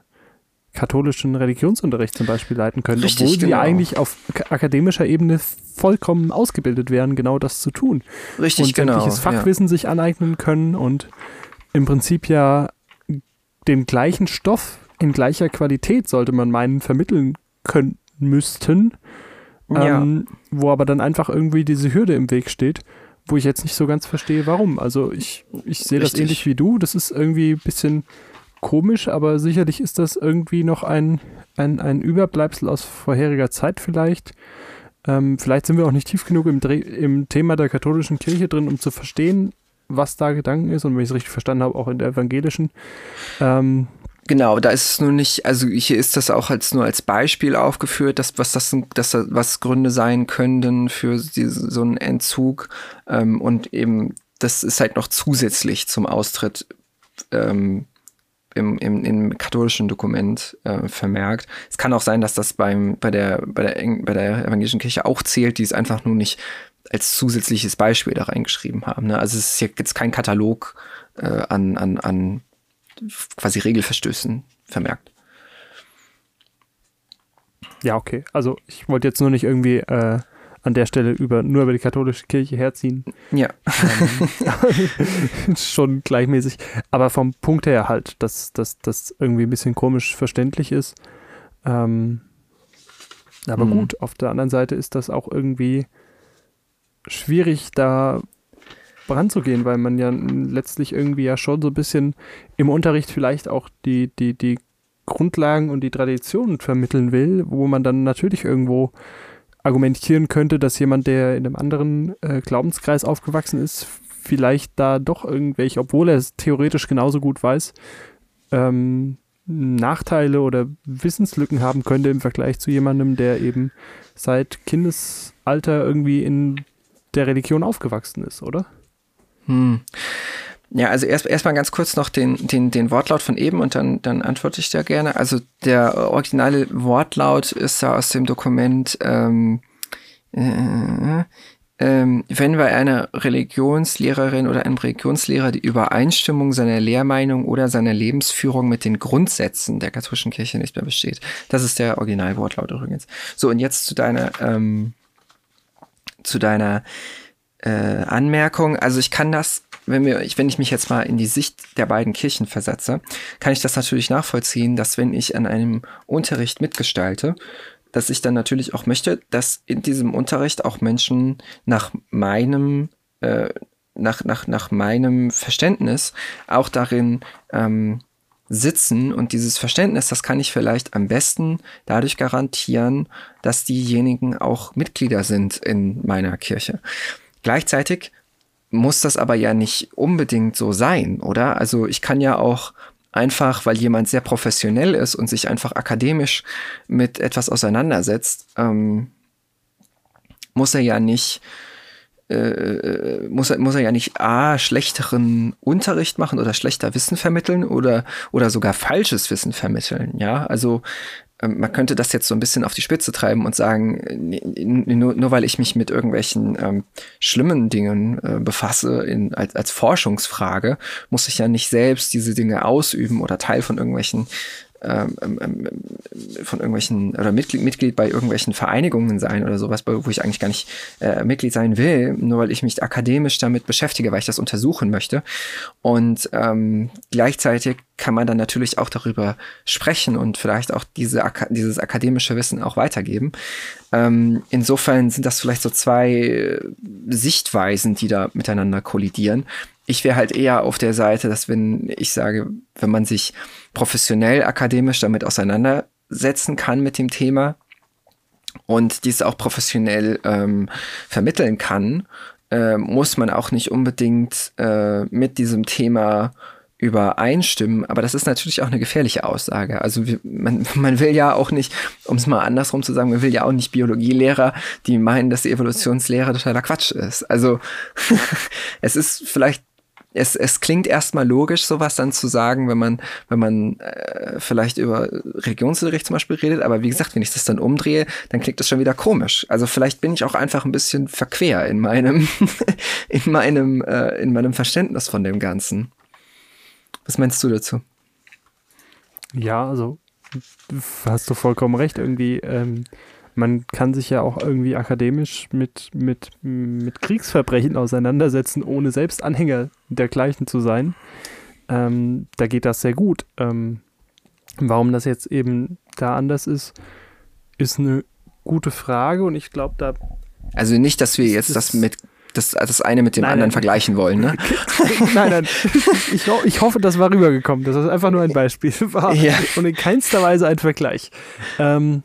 katholischen Religionsunterricht zum Beispiel leiten können, Richtig, obwohl genau. sie eigentlich auf akademischer Ebene vollkommen ausgebildet wären, genau das zu tun. Richtig, und genau. Fachwissen ja. sich aneignen können und im Prinzip ja den gleichen Stoff in gleicher Qualität, sollte man meinen, vermitteln können müssten, ja. ähm, wo aber dann einfach irgendwie diese Hürde im Weg steht wo ich jetzt nicht so ganz verstehe, warum. Also ich, ich sehe das ähnlich wie du. Das ist irgendwie ein bisschen komisch, aber sicherlich ist das irgendwie noch ein, ein, ein Überbleibsel aus vorheriger Zeit vielleicht. Ähm, vielleicht sind wir auch nicht tief genug im, im Thema der katholischen Kirche drin, um zu verstehen, was da Gedanken ist und wenn ich es richtig verstanden habe, auch in der evangelischen. Ähm, Genau, da ist es nur nicht, also hier ist das auch als nur als Beispiel aufgeführt, dass was das, dass was Gründe sein könnten für diese, so einen Entzug ähm, und eben das ist halt noch zusätzlich zum Austritt ähm, im, im, im katholischen Dokument äh, vermerkt. Es kann auch sein, dass das beim bei der bei der bei der evangelischen Kirche auch zählt, die es einfach nur nicht als zusätzliches Beispiel da reingeschrieben haben. Ne? Also es ist jetzt kein Katalog äh, an an an quasi Regelverstößen vermerkt. Ja, okay. Also ich wollte jetzt nur nicht irgendwie äh, an der Stelle über, nur über die katholische Kirche herziehen. Ja. Ähm, schon gleichmäßig. Aber vom Punkt her halt, dass das irgendwie ein bisschen komisch verständlich ist. Ähm, aber mhm. gut, auf der anderen Seite ist das auch irgendwie schwierig, da ranzugehen, weil man ja letztlich irgendwie ja schon so ein bisschen im Unterricht vielleicht auch die, die, die Grundlagen und die Traditionen vermitteln will, wo man dann natürlich irgendwo argumentieren könnte, dass jemand, der in einem anderen äh, Glaubenskreis aufgewachsen ist, vielleicht da doch irgendwelche, obwohl er es theoretisch genauso gut weiß, ähm, Nachteile oder Wissenslücken haben könnte im Vergleich zu jemandem, der eben seit Kindesalter irgendwie in der Religion aufgewachsen ist, oder? Hm. Ja, also erst erstmal ganz kurz noch den, den, den Wortlaut von eben und dann, dann antworte ich da gerne. Also der originale Wortlaut ist da aus dem Dokument, ähm, äh, ähm, wenn bei einer Religionslehrerin oder einem Religionslehrer die Übereinstimmung seiner Lehrmeinung oder seiner Lebensführung mit den Grundsätzen der katholischen Kirche nicht mehr besteht. Das ist der Originalwortlaut übrigens. So, und jetzt zu deiner, ähm, zu deiner äh, Anmerkung. Also ich kann das wenn wir, wenn ich mich jetzt mal in die Sicht der beiden Kirchen versetze, kann ich das natürlich nachvollziehen, dass wenn ich an einem Unterricht mitgestalte, dass ich dann natürlich auch möchte, dass in diesem Unterricht auch Menschen nach meinem äh, nach, nach, nach meinem Verständnis auch darin ähm, sitzen und dieses Verständnis, das kann ich vielleicht am besten dadurch garantieren, dass diejenigen auch Mitglieder sind in meiner Kirche. Gleichzeitig muss das aber ja nicht unbedingt so sein, oder? Also ich kann ja auch einfach, weil jemand sehr professionell ist und sich einfach akademisch mit etwas auseinandersetzt, ähm, muss er ja nicht äh, muss, er, muss er ja nicht A, schlechteren Unterricht machen oder schlechter Wissen vermitteln oder, oder sogar falsches Wissen vermitteln. Ja, also man könnte das jetzt so ein bisschen auf die Spitze treiben und sagen, nur, nur weil ich mich mit irgendwelchen ähm, schlimmen Dingen äh, befasse in, als, als Forschungsfrage, muss ich ja nicht selbst diese Dinge ausüben oder Teil von irgendwelchen ähm, ähm, ähm, von irgendwelchen oder Mitglied, Mitglied bei irgendwelchen Vereinigungen sein oder sowas, wo ich eigentlich gar nicht äh, Mitglied sein will, nur weil ich mich akademisch damit beschäftige, weil ich das untersuchen möchte. Und ähm, gleichzeitig kann man dann natürlich auch darüber sprechen und vielleicht auch diese, dieses akademische Wissen auch weitergeben. Ähm, insofern sind das vielleicht so zwei Sichtweisen, die da miteinander kollidieren ich wäre halt eher auf der Seite, dass wenn ich sage, wenn man sich professionell, akademisch damit auseinandersetzen kann mit dem Thema und dies auch professionell ähm, vermitteln kann, äh, muss man auch nicht unbedingt äh, mit diesem Thema übereinstimmen, aber das ist natürlich auch eine gefährliche Aussage. Also man, man will ja auch nicht, um es mal andersrum zu sagen, man will ja auch nicht Biologielehrer, die meinen, dass die Evolutionslehre totaler Quatsch ist. Also es ist vielleicht es, es klingt erstmal logisch, sowas dann zu sagen, wenn man, wenn man äh, vielleicht über Religionsunterricht zum Beispiel redet, aber wie gesagt, wenn ich das dann umdrehe, dann klingt das schon wieder komisch. Also vielleicht bin ich auch einfach ein bisschen verquer in meinem, in meinem, äh, in meinem Verständnis von dem Ganzen. Was meinst du dazu? Ja, also hast du vollkommen recht. Irgendwie ähm, man kann sich ja auch irgendwie akademisch mit, mit, mit Kriegsverbrechen auseinandersetzen, ohne selbst Anhänger dergleichen zu sein. Ähm, da geht das sehr gut. Ähm, warum das jetzt eben da anders ist, ist eine gute Frage und ich glaube, da. Also nicht, dass wir jetzt das mit das, das eine mit dem nein, anderen nein. vergleichen wollen, ne? nein, nein. Ich, ich, hoffe, das war rübergekommen. Das ist einfach nur ein Beispiel war ja. und in keinster Weise ein Vergleich. Ähm,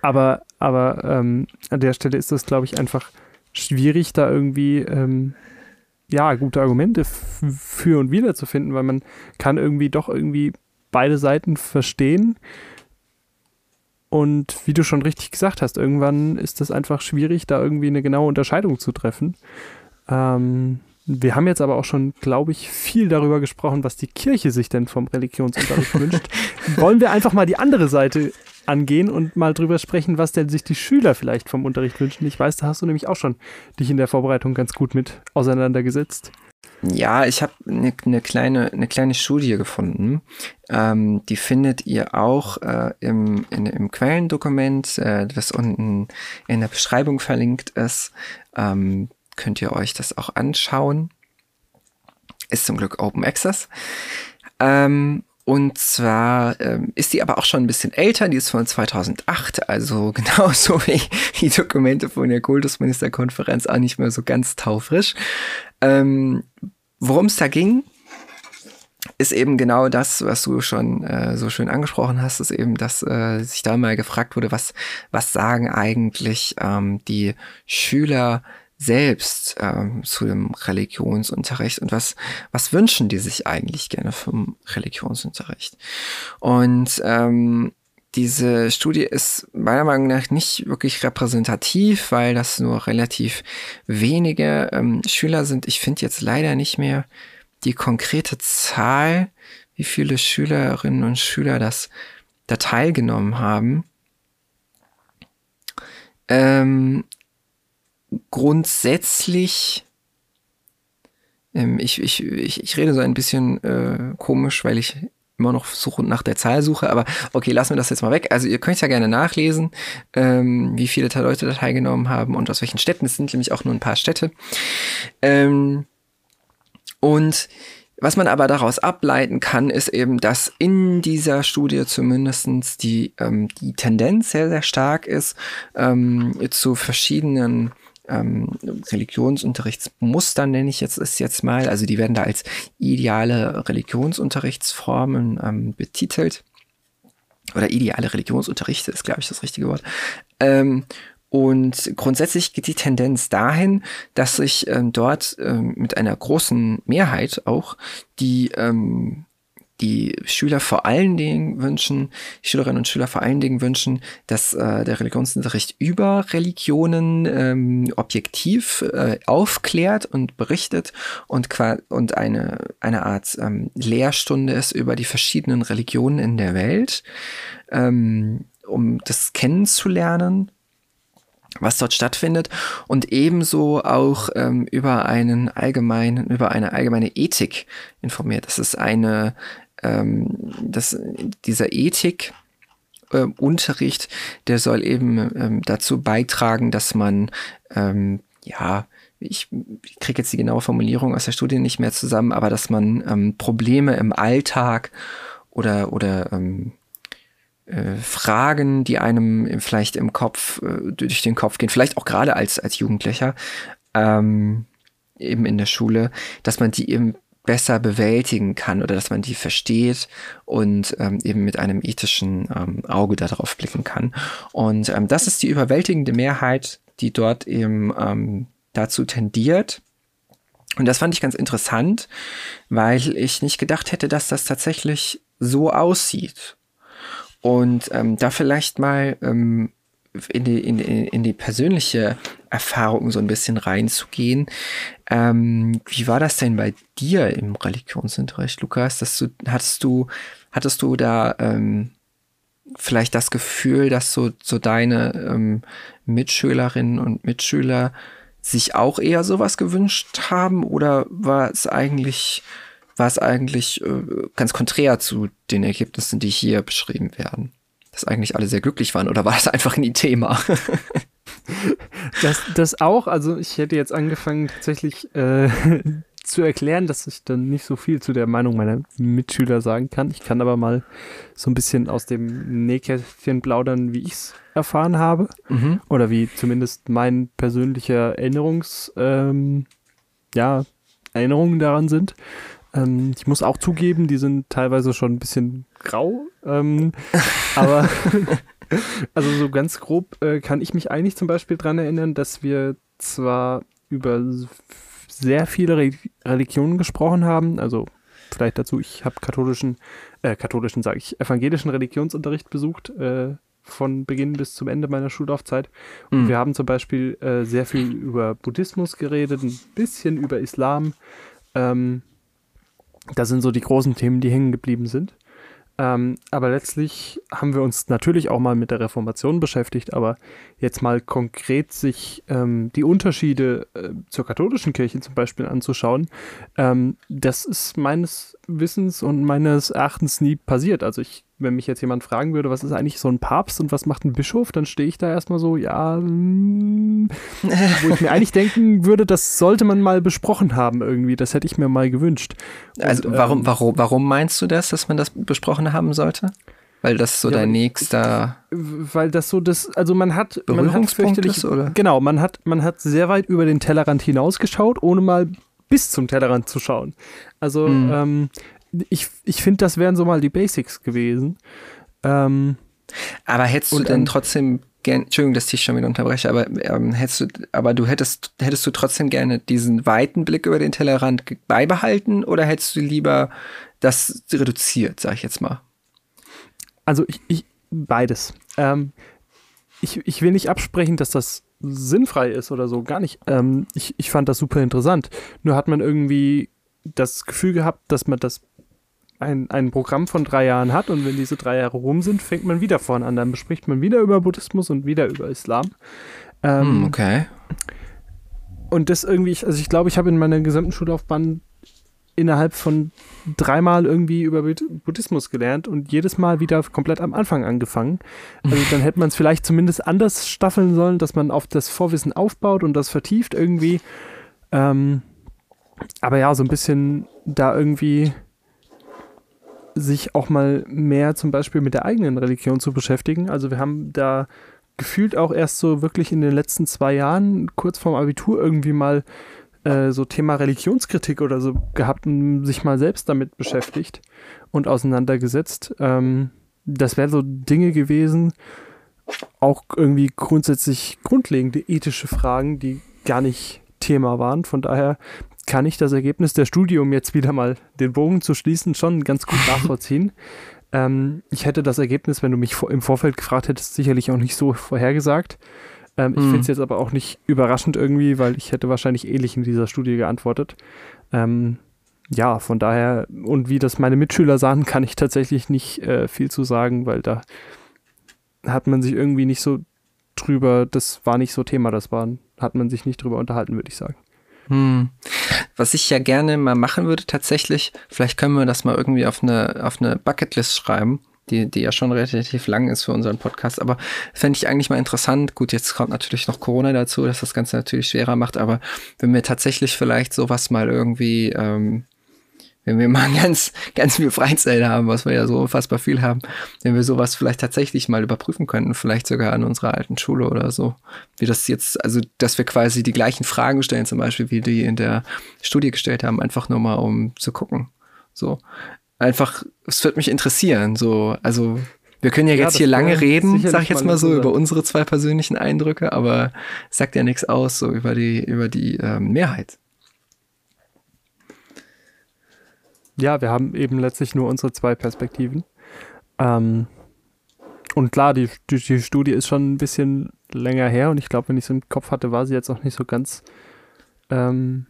aber, aber ähm, an der Stelle ist das, glaube ich, einfach schwierig, da irgendwie ähm, ja, gute Argumente für und wider zu finden, weil man kann irgendwie doch irgendwie beide Seiten verstehen. Und wie du schon richtig gesagt hast, irgendwann ist das einfach schwierig, da irgendwie eine genaue Unterscheidung zu treffen. Ähm, wir haben jetzt aber auch schon, glaube ich, viel darüber gesprochen, was die Kirche sich denn vom Religionsunterricht wünscht. Wollen wir einfach mal die andere Seite angehen und mal drüber sprechen, was denn sich die Schüler vielleicht vom Unterricht wünschen. Ich weiß, da hast du nämlich auch schon dich in der Vorbereitung ganz gut mit auseinandergesetzt. Ja, ich habe eine ne kleine, eine kleine Studie gefunden. Ähm, die findet ihr auch äh, im, in, im Quellendokument, äh, das unten in der Beschreibung verlinkt ist. Ähm, könnt ihr euch das auch anschauen. Ist zum Glück Open Access. Ähm, und zwar ähm, ist die aber auch schon ein bisschen älter, die ist von 2008, also genauso wie die Dokumente von der Kultusministerkonferenz auch nicht mehr so ganz taufrisch. Ähm, Worum es da ging, ist eben genau das, was du schon äh, so schön angesprochen hast, ist eben, dass äh, sich da mal gefragt wurde, was, was sagen eigentlich ähm, die Schüler selbst ähm, zu dem Religionsunterricht und was, was wünschen die sich eigentlich gerne vom Religionsunterricht. Und ähm, diese Studie ist meiner Meinung nach nicht wirklich repräsentativ, weil das nur relativ wenige ähm, Schüler sind. Ich finde jetzt leider nicht mehr die konkrete Zahl, wie viele Schülerinnen und Schüler das da teilgenommen haben. Ähm, grundsätzlich, ähm, ich, ich, ich, ich rede so ein bisschen äh, komisch, weil ich immer noch suche nach der Zahl suche, aber okay, lassen wir das jetzt mal weg. Also ihr könnt ja gerne nachlesen, ähm, wie viele Leute da teilgenommen haben und aus welchen Städten. Es sind nämlich auch nur ein paar Städte. Ähm, und was man aber daraus ableiten kann, ist eben, dass in dieser Studie zumindestens die, ähm, die Tendenz sehr, sehr stark ist ähm, zu verschiedenen ähm, Religionsunterrichtsmuster nenne ich jetzt es jetzt mal. Also die werden da als ideale Religionsunterrichtsformen ähm, betitelt. Oder ideale Religionsunterrichte ist, glaube ich, das richtige Wort. Ähm, und grundsätzlich geht die Tendenz dahin, dass sich ähm, dort ähm, mit einer großen Mehrheit auch die ähm, die Schüler vor allen Dingen wünschen, die Schülerinnen und Schüler vor allen Dingen wünschen, dass äh, der Religionsunterricht über Religionen ähm, objektiv äh, aufklärt und berichtet und, und eine, eine Art ähm, Lehrstunde ist über die verschiedenen Religionen in der Welt, ähm, um das kennenzulernen was dort stattfindet und ebenso auch ähm, über einen allgemeinen, über eine allgemeine Ethik informiert. Das ist eine ähm, das, dieser Ethik, äh, Unterricht, der soll eben ähm, dazu beitragen, dass man, ähm, ja, ich kriege jetzt die genaue Formulierung aus der Studie nicht mehr zusammen, aber dass man ähm, Probleme im Alltag oder, oder ähm, äh, Fragen, die einem vielleicht im Kopf, äh, durch den Kopf gehen, vielleicht auch gerade als, als Jugendlicher, ähm, eben in der Schule, dass man die eben besser bewältigen kann oder dass man die versteht und ähm, eben mit einem ethischen ähm, Auge darauf blicken kann. Und ähm, das ist die überwältigende Mehrheit, die dort eben ähm, dazu tendiert. Und das fand ich ganz interessant, weil ich nicht gedacht hätte, dass das tatsächlich so aussieht. Und ähm, da vielleicht mal ähm, in die, in, in die persönliche Erfahrung so ein bisschen reinzugehen. Ähm, wie war das denn bei dir im Religionsunterricht, Lukas? Dass du, hattest du, hattest du da ähm, vielleicht das Gefühl, dass so, so deine ähm, Mitschülerinnen und Mitschüler sich auch eher sowas gewünscht haben oder war es eigentlich, war es eigentlich äh, ganz konträr zu den Ergebnissen, die hier beschrieben werden? dass eigentlich alle sehr glücklich waren oder war das einfach nie Thema? das, das auch, also ich hätte jetzt angefangen tatsächlich äh, zu erklären, dass ich dann nicht so viel zu der Meinung meiner Mitschüler sagen kann. Ich kann aber mal so ein bisschen aus dem Nähkästchen plaudern, wie ich es erfahren habe mhm. oder wie zumindest mein persönlicher Erinnerungs, ähm, ja, Erinnerungen daran sind. Ähm, ich muss auch zugeben, die sind teilweise schon ein bisschen grau. Ähm, aber also so ganz grob äh, kann ich mich eigentlich zum Beispiel daran erinnern, dass wir zwar über sehr viele Re Religionen gesprochen haben, also vielleicht dazu, ich habe katholischen, äh, katholischen sage ich, evangelischen Religionsunterricht besucht, äh, von Beginn bis zum Ende meiner Schullaufzeit. Und mhm. wir haben zum Beispiel äh, sehr viel über Buddhismus geredet, ein bisschen über Islam. Ähm, das sind so die großen Themen, die hängen geblieben sind. Ähm, aber letztlich haben wir uns natürlich auch mal mit der Reformation beschäftigt, aber jetzt mal konkret sich ähm, die Unterschiede äh, zur katholischen Kirche zum Beispiel anzuschauen, ähm, das ist meines Wissens und meines Erachtens nie passiert. Also ich wenn mich jetzt jemand fragen würde, was ist eigentlich so ein Papst und was macht ein Bischof, dann stehe ich da erstmal so, ja, mm, wo ich mir eigentlich denken würde, das sollte man mal besprochen haben irgendwie. Das hätte ich mir mal gewünscht. Und, also warum, ähm, warum, warum meinst du das, dass man das besprochen haben sollte? Weil das so ja, dein nächster. Weil das so das, also man hat, man hat fürchterlich, oder? genau, man hat, man hat sehr weit über den Tellerrand hinausgeschaut, ohne mal bis zum Tellerrand zu schauen. Also mhm. ähm, ich, ich finde, das wären so mal die Basics gewesen. Ähm, aber hättest du denn trotzdem gern, Entschuldigung, dass ich schon wieder unterbreche, aber ähm, hättest du, aber du hättest, hättest du trotzdem gerne diesen weiten Blick über den Tellerrand beibehalten oder hättest du lieber das reduziert, sag ich jetzt mal? Also ich, ich beides. Ähm, ich, ich will nicht absprechen, dass das sinnfrei ist oder so, gar nicht. Ähm, ich, ich fand das super interessant. Nur hat man irgendwie das Gefühl gehabt, dass man das ein, ein Programm von drei Jahren hat und wenn diese drei Jahre rum sind, fängt man wieder vorne an. Dann bespricht man wieder über Buddhismus und wieder über Islam. Ähm, hm, okay. Und das irgendwie, also ich glaube, ich habe in meiner gesamten Schullaufbahn innerhalb von dreimal irgendwie über Buddhismus gelernt und jedes Mal wieder komplett am Anfang angefangen. Also dann hätte man es vielleicht zumindest anders staffeln sollen, dass man auf das Vorwissen aufbaut und das vertieft irgendwie. Ähm, aber ja, so ein bisschen da irgendwie sich auch mal mehr zum Beispiel mit der eigenen Religion zu beschäftigen. Also wir haben da gefühlt auch erst so wirklich in den letzten zwei Jahren, kurz vorm Abitur, irgendwie mal äh, so Thema Religionskritik oder so gehabt und sich mal selbst damit beschäftigt und auseinandergesetzt. Ähm, das wären so Dinge gewesen, auch irgendwie grundsätzlich grundlegende ethische Fragen, die gar nicht Thema waren. Von daher kann ich das Ergebnis der Studie, um jetzt wieder mal den Bogen zu schließen, schon ganz gut nachvollziehen. ähm, ich hätte das Ergebnis, wenn du mich im Vorfeld gefragt hättest, sicherlich auch nicht so vorhergesagt. Ähm, ich mhm. finde es jetzt aber auch nicht überraschend irgendwie, weil ich hätte wahrscheinlich ähnlich in dieser Studie geantwortet. Ähm, ja, von daher, und wie das meine Mitschüler sahen, kann ich tatsächlich nicht äh, viel zu sagen, weil da hat man sich irgendwie nicht so drüber, das war nicht so Thema, das war, hat man sich nicht drüber unterhalten, würde ich sagen. Hm. Was ich ja gerne mal machen würde, tatsächlich, vielleicht können wir das mal irgendwie auf eine, auf eine Bucketlist schreiben, die, die ja schon relativ lang ist für unseren Podcast, aber fände ich eigentlich mal interessant. Gut, jetzt kommt natürlich noch Corona dazu, dass das Ganze natürlich schwerer macht, aber wenn wir tatsächlich vielleicht sowas mal irgendwie ähm, wenn wir mal ganz, ganz viel Freizeit haben, was wir ja so unfassbar viel haben, wenn wir sowas vielleicht tatsächlich mal überprüfen könnten, vielleicht sogar an unserer alten Schule oder so. Wie das jetzt, also, dass wir quasi die gleichen Fragen stellen, zum Beispiel, wie die in der Studie gestellt haben, einfach nur mal, um zu gucken. So. Einfach, es wird mich interessieren, so, also, wir können ja, ja jetzt hier lange reden, sag ich jetzt mal so, über unsere zwei persönlichen Eindrücke, aber es sagt ja nichts aus, so über die, über die ähm, Mehrheit. Ja, wir haben eben letztlich nur unsere zwei Perspektiven. Ähm, und klar, die, die, die, Studie ist schon ein bisschen länger her und ich glaube, wenn ich es im Kopf hatte, war sie jetzt auch nicht so ganz ähm,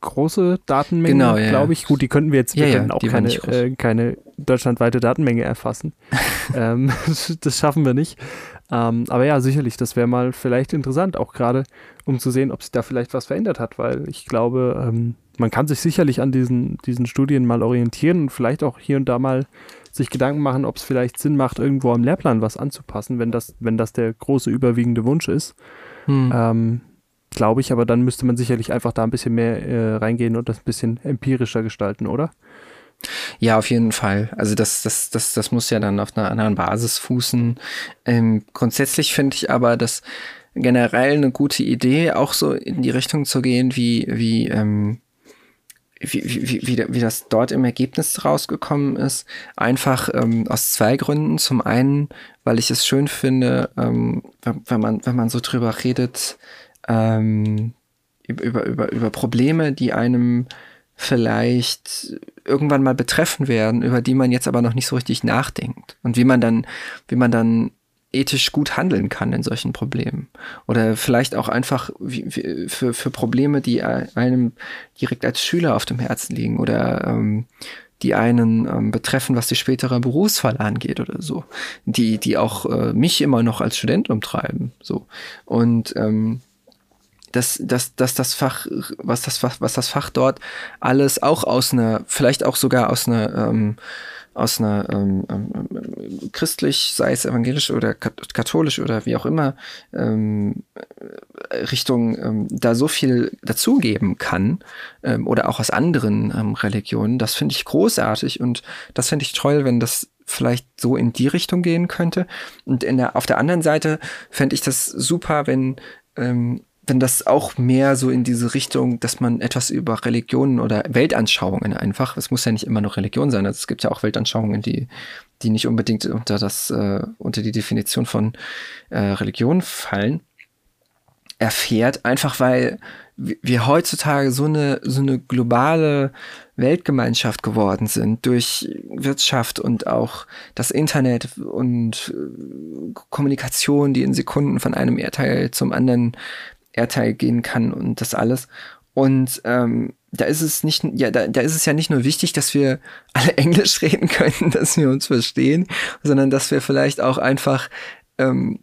große Datenmenge, genau, ja. glaube ich. Gut, die könnten wir jetzt, wir ja, ja, auch keine, äh, keine deutschlandweite Datenmenge erfassen. ähm, das schaffen wir nicht. Ähm, aber ja, sicherlich, das wäre mal vielleicht interessant, auch gerade um zu sehen, ob sich da vielleicht was verändert hat, weil ich glaube, ähm, man kann sich sicherlich an diesen, diesen Studien mal orientieren und vielleicht auch hier und da mal sich Gedanken machen, ob es vielleicht Sinn macht, irgendwo am Lehrplan was anzupassen, wenn das, wenn das der große überwiegende Wunsch ist. Hm. Ähm, Glaube ich, aber dann müsste man sicherlich einfach da ein bisschen mehr äh, reingehen und das ein bisschen empirischer gestalten, oder? Ja, auf jeden Fall. Also das, das, das, das muss ja dann auf einer anderen Basis fußen. Ähm, grundsätzlich finde ich aber, dass generell eine gute Idee, auch so in die Richtung zu gehen, wie, wie ähm, wie, wie, wie, wie das dort im Ergebnis rausgekommen ist. Einfach ähm, aus zwei Gründen. Zum einen, weil ich es schön finde, ähm, wenn, man, wenn man so drüber redet, ähm, über, über, über Probleme, die einem vielleicht irgendwann mal betreffen werden, über die man jetzt aber noch nicht so richtig nachdenkt. Und wie man dann, wie man dann ethisch gut handeln kann in solchen Problemen. Oder vielleicht auch einfach für, für Probleme, die einem direkt als Schüler auf dem Herzen liegen oder ähm, die einen ähm, betreffen, was die spätere Berufswahl angeht oder so, die, die auch äh, mich immer noch als Student umtreiben. So. Und ähm, dass, dass, dass das Fach, was das was das Fach dort alles auch aus einer, vielleicht auch sogar aus einer ähm, aus einer ähm, ähm, christlich, sei es evangelisch oder katholisch oder wie auch immer, ähm, Richtung ähm, da so viel dazugeben kann ähm, oder auch aus anderen ähm, Religionen, das finde ich großartig und das finde ich toll, wenn das vielleicht so in die Richtung gehen könnte. Und in der, auf der anderen Seite fände ich das super, wenn ähm, wenn das auch mehr so in diese Richtung, dass man etwas über Religionen oder Weltanschauungen einfach, es muss ja nicht immer nur Religion sein, also es gibt ja auch Weltanschauungen, die, die nicht unbedingt unter das, äh, unter die Definition von äh, Religion fallen, erfährt, einfach weil wir heutzutage so eine, so eine globale Weltgemeinschaft geworden sind durch Wirtschaft und auch das Internet und äh, Kommunikation, die in Sekunden von einem Erdteil zum anderen Erdteil gehen kann und das alles. Und ähm, da ist es nicht, ja, da, da ist es ja nicht nur wichtig, dass wir alle Englisch reden können, dass wir uns verstehen, sondern dass wir vielleicht auch einfach ähm,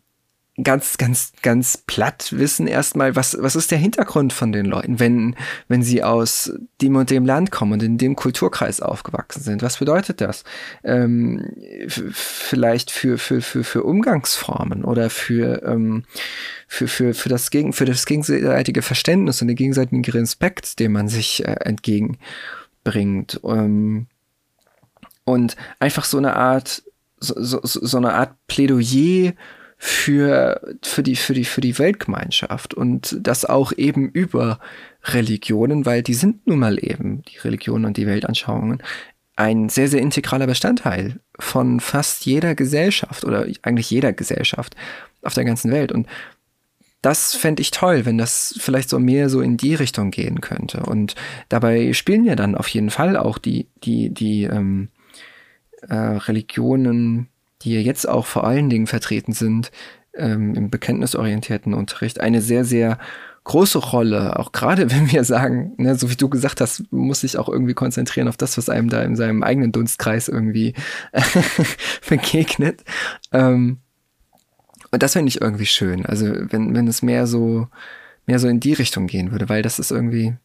ganz, ganz, ganz platt wissen erstmal, was, was ist der Hintergrund von den Leuten, wenn, wenn sie aus dem und dem Land kommen und in dem Kulturkreis aufgewachsen sind. Was bedeutet das? Ähm, vielleicht für, für, für, für Umgangsformen oder für, ähm, für, für, für, das Gegen, für das gegenseitige Verständnis und den gegenseitigen Respekt, den man sich äh, entgegenbringt. Ähm, und einfach so eine Art, so, so, so eine Art Plädoyer für, für, die, für, die, für die Weltgemeinschaft und das auch eben über Religionen, weil die sind nun mal eben, die Religionen und die Weltanschauungen, ein sehr, sehr integraler Bestandteil von fast jeder Gesellschaft oder eigentlich jeder Gesellschaft auf der ganzen Welt. Und das fände ich toll, wenn das vielleicht so mehr so in die Richtung gehen könnte. Und dabei spielen ja dann auf jeden Fall auch die, die, die ähm, äh, Religionen die jetzt auch vor allen Dingen vertreten sind ähm, im bekenntnisorientierten Unterricht, eine sehr, sehr große Rolle, auch gerade wenn wir sagen, ne, so wie du gesagt hast, muss sich auch irgendwie konzentrieren auf das, was einem da in seinem eigenen Dunstkreis irgendwie begegnet. Ähm, und das finde ich irgendwie schön. Also wenn, wenn es mehr so, mehr so in die Richtung gehen würde, weil das ist irgendwie,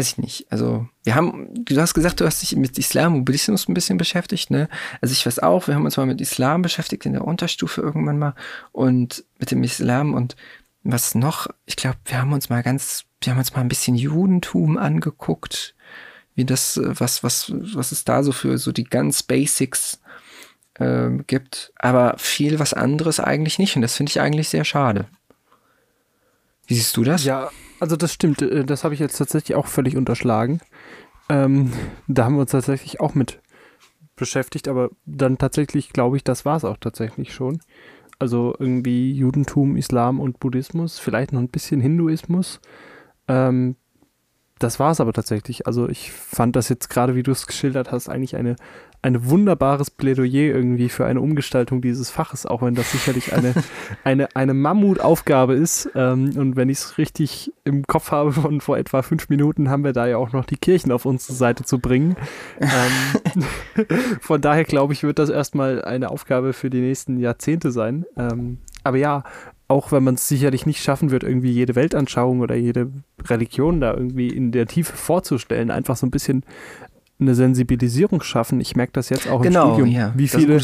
weiß ich nicht. Also, wir haben, du hast gesagt, du hast dich mit Islam und Buddhismus ein bisschen beschäftigt, ne? Also ich weiß auch, wir haben uns mal mit Islam beschäftigt in der Unterstufe irgendwann mal und mit dem Islam und was noch? Ich glaube, wir haben uns mal ganz, wir haben uns mal ein bisschen Judentum angeguckt, wie das, was, was, was es da so für so die ganz Basics äh, gibt, aber viel was anderes eigentlich nicht und das finde ich eigentlich sehr schade. Wie siehst du das? Ja, also das stimmt. Äh, das habe ich jetzt tatsächlich auch völlig unterschlagen. Ähm, da haben wir uns tatsächlich auch mit beschäftigt, aber dann tatsächlich glaube ich, das war es auch tatsächlich schon. Also irgendwie Judentum, Islam und Buddhismus, vielleicht noch ein bisschen Hinduismus. Ähm, das war es aber tatsächlich. Also ich fand das jetzt gerade, wie du es geschildert hast, eigentlich eine ein wunderbares Plädoyer irgendwie für eine Umgestaltung dieses Faches, auch wenn das sicherlich eine, eine, eine Mammutaufgabe ist. Ähm, und wenn ich es richtig im Kopf habe, von vor etwa fünf Minuten haben wir da ja auch noch die Kirchen auf unsere Seite zu bringen. Ähm, von daher glaube ich, wird das erstmal eine Aufgabe für die nächsten Jahrzehnte sein. Ähm, aber ja, auch wenn man es sicherlich nicht schaffen wird, irgendwie jede Weltanschauung oder jede Religion da irgendwie in der Tiefe vorzustellen, einfach so ein bisschen eine Sensibilisierung schaffen. Ich merke das jetzt auch genau, im Studium, ja, wie viele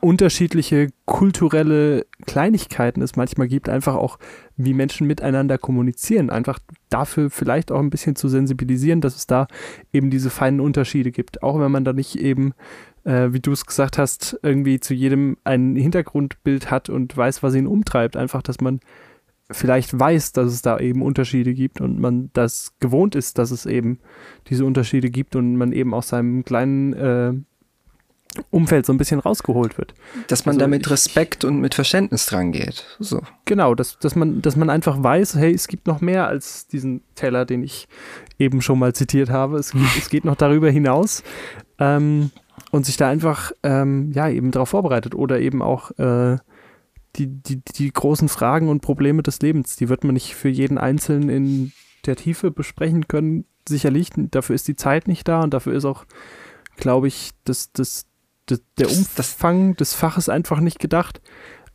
unterschiedliche kulturelle Kleinigkeiten es manchmal gibt, einfach auch, wie Menschen miteinander kommunizieren, einfach dafür vielleicht auch ein bisschen zu sensibilisieren, dass es da eben diese feinen Unterschiede gibt, auch wenn man da nicht eben, äh, wie du es gesagt hast, irgendwie zu jedem ein Hintergrundbild hat und weiß, was ihn umtreibt, einfach, dass man vielleicht weiß, dass es da eben Unterschiede gibt und man das gewohnt ist, dass es eben diese Unterschiede gibt und man eben aus seinem kleinen äh, Umfeld so ein bisschen rausgeholt wird. Dass man also da mit Respekt und mit Verständnis dran geht. So. Genau, dass, dass, man, dass man einfach weiß, hey, es gibt noch mehr als diesen Teller, den ich eben schon mal zitiert habe. Es, es geht noch darüber hinaus. Ähm, und sich da einfach ähm, ja eben darauf vorbereitet oder eben auch äh, die, die, die großen Fragen und Probleme des Lebens, die wird man nicht für jeden Einzelnen in der Tiefe besprechen können, sicherlich. Dafür ist die Zeit nicht da und dafür ist auch glaube ich, das, das, das, der Umfang des Faches einfach nicht gedacht,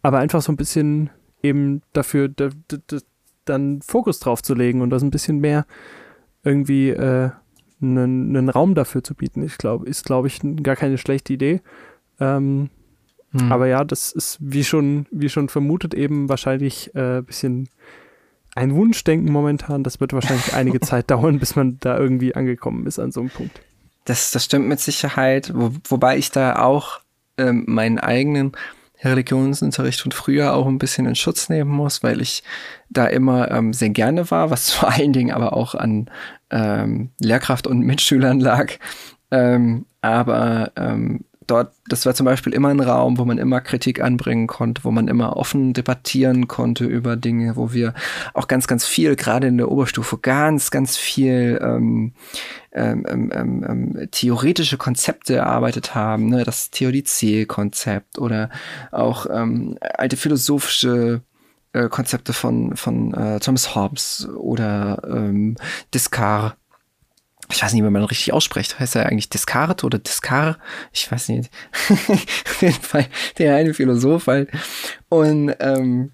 aber einfach so ein bisschen eben dafür da, da, da, dann Fokus drauf zu legen und das ein bisschen mehr irgendwie äh, einen, einen Raum dafür zu bieten. Ich glaube, ist, glaube ich, gar keine schlechte Idee. Ähm, hm. Aber ja, das ist wie schon, wie schon vermutet, eben wahrscheinlich ein äh, bisschen ein Wunschdenken momentan. Das wird wahrscheinlich einige Zeit dauern, bis man da irgendwie angekommen ist an so einem Punkt. Das, das stimmt mit Sicherheit, wo, wobei ich da auch ähm, meinen eigenen Religionsunterricht von früher auch ein bisschen in Schutz nehmen muss, weil ich da immer ähm, sehr gerne war, was vor allen Dingen aber auch an ähm, Lehrkraft und Mitschülern lag. Ähm, aber ähm, dort, das war zum Beispiel immer ein Raum, wo man immer Kritik anbringen konnte, wo man immer offen debattieren konnte über Dinge, wo wir auch ganz, ganz viel, gerade in der Oberstufe, ganz, ganz viel ähm, ähm, ähm, ähm, ähm theoretische Konzepte erarbeitet haben, ne? das Theodizee-Konzept oder auch ähm, alte philosophische äh, Konzepte von, von äh, Thomas Hobbes oder Descartes ich weiß nicht, wie man richtig ausspricht. Heißt er eigentlich Descartes oder Descartes? Ich weiß nicht. Auf jeden Fall der eine Philosoph halt. Und ähm,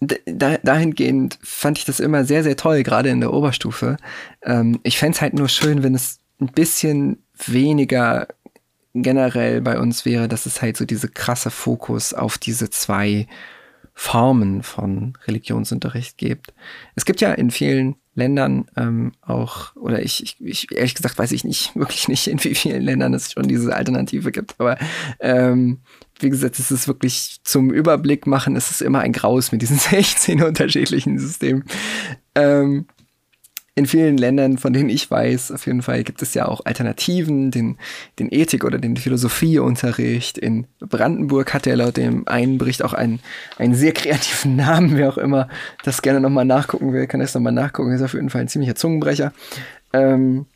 da, dahingehend fand ich das immer sehr, sehr toll, gerade in der Oberstufe. Ähm, ich fände es halt nur schön, wenn es ein bisschen weniger generell bei uns wäre, dass es halt so diese krasse Fokus auf diese zwei Formen von Religionsunterricht gibt. Es gibt ja in vielen Ländern ähm, auch, oder ich, ich, ich, ehrlich gesagt weiß ich nicht, wirklich nicht, in wie vielen Ländern es schon diese Alternative gibt, aber ähm, wie gesagt, es ist wirklich zum Überblick machen, es ist immer ein Graus mit diesen 16 unterschiedlichen Systemen. Ähm, in vielen Ländern, von denen ich weiß, auf jeden Fall gibt es ja auch Alternativen, den, den Ethik- oder den Philosophieunterricht. In Brandenburg hat er laut dem einen Bericht auch einen, einen sehr kreativen Namen, wer auch immer das gerne nochmal nachgucken will, kann das nochmal nachgucken. Ist auf jeden Fall ein ziemlicher Zungenbrecher. Ähm,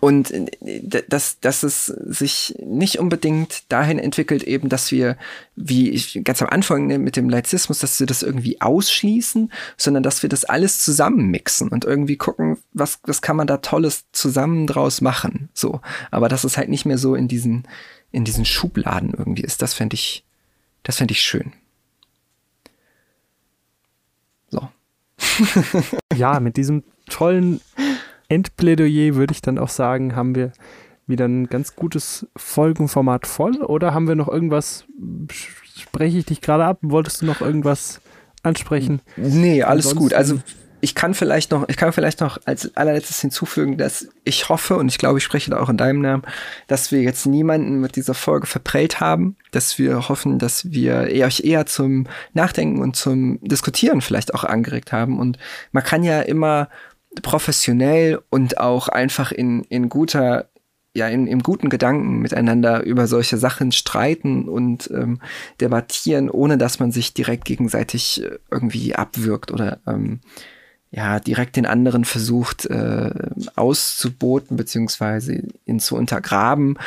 und äh, dass, dass es sich nicht unbedingt dahin entwickelt, eben, dass wir, wie ich ganz am Anfang ne, mit dem Laizismus, dass wir das irgendwie ausschließen, sondern dass wir das alles zusammenmixen und irgendwie gucken, was, was kann man da Tolles zusammen draus machen. So. Aber dass es halt nicht mehr so in diesen, in diesen Schubladen irgendwie ist, das fände ich, das fände ich schön. So. ja, mit diesem tollen Endplädoyer würde ich dann auch sagen, haben wir wieder ein ganz gutes Folgenformat voll oder haben wir noch irgendwas, spreche ich dich gerade ab, wolltest du noch irgendwas ansprechen? Nee, alles Ansonsten gut. Also ich kann vielleicht noch, ich kann vielleicht noch als allerletztes hinzufügen, dass ich hoffe und ich glaube, ich spreche da auch in deinem Namen, dass wir jetzt niemanden mit dieser Folge verprellt haben, dass wir hoffen, dass wir euch eher zum Nachdenken und zum Diskutieren vielleicht auch angeregt haben und man kann ja immer professionell und auch einfach in, in guter, ja, in, im guten Gedanken miteinander über solche Sachen streiten und ähm, debattieren, ohne dass man sich direkt gegenseitig äh, irgendwie abwirkt oder ähm, ja, direkt den anderen versucht äh, auszuboten, beziehungsweise ihn zu untergraben.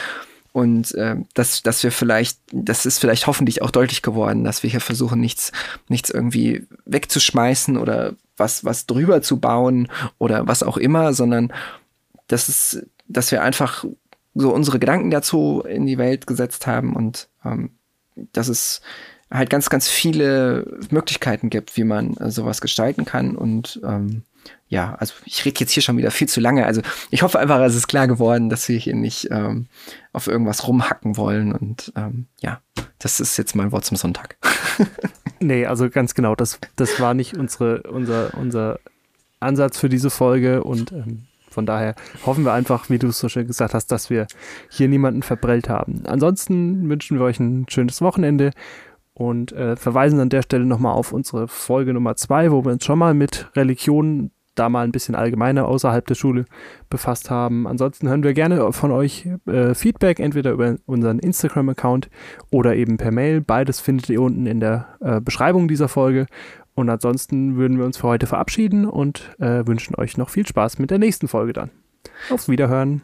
Und äh, dass, dass wir vielleicht, das ist vielleicht hoffentlich auch deutlich geworden, dass wir hier versuchen, nichts, nichts irgendwie wegzuschmeißen oder was, was drüber zu bauen oder was auch immer, sondern das ist, dass wir einfach so unsere Gedanken dazu in die Welt gesetzt haben und ähm, dass es halt ganz, ganz viele Möglichkeiten gibt, wie man äh, sowas gestalten kann und ähm, ja, also ich rede jetzt hier schon wieder viel zu lange. Also ich hoffe einfach, es ist klar geworden, dass wir hier nicht ähm, auf irgendwas rumhacken wollen. Und ähm, ja, das ist jetzt mein Wort zum Sonntag. nee, also ganz genau, das, das war nicht unsere, unser, unser Ansatz für diese Folge und ähm, von daher hoffen wir einfach, wie du es so schön gesagt hast, dass wir hier niemanden verbrellt haben. Ansonsten wünschen wir euch ein schönes Wochenende und äh, verweisen an der Stelle nochmal auf unsere Folge Nummer zwei, wo wir uns schon mal mit Religionen da mal ein bisschen allgemeiner außerhalb der Schule befasst haben. Ansonsten hören wir gerne von euch äh, Feedback, entweder über unseren Instagram-Account oder eben per Mail. Beides findet ihr unten in der äh, Beschreibung dieser Folge. Und ansonsten würden wir uns für heute verabschieden und äh, wünschen euch noch viel Spaß mit der nächsten Folge dann. Auf Wiederhören.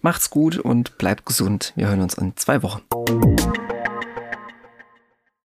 Macht's gut und bleibt gesund. Wir hören uns in zwei Wochen.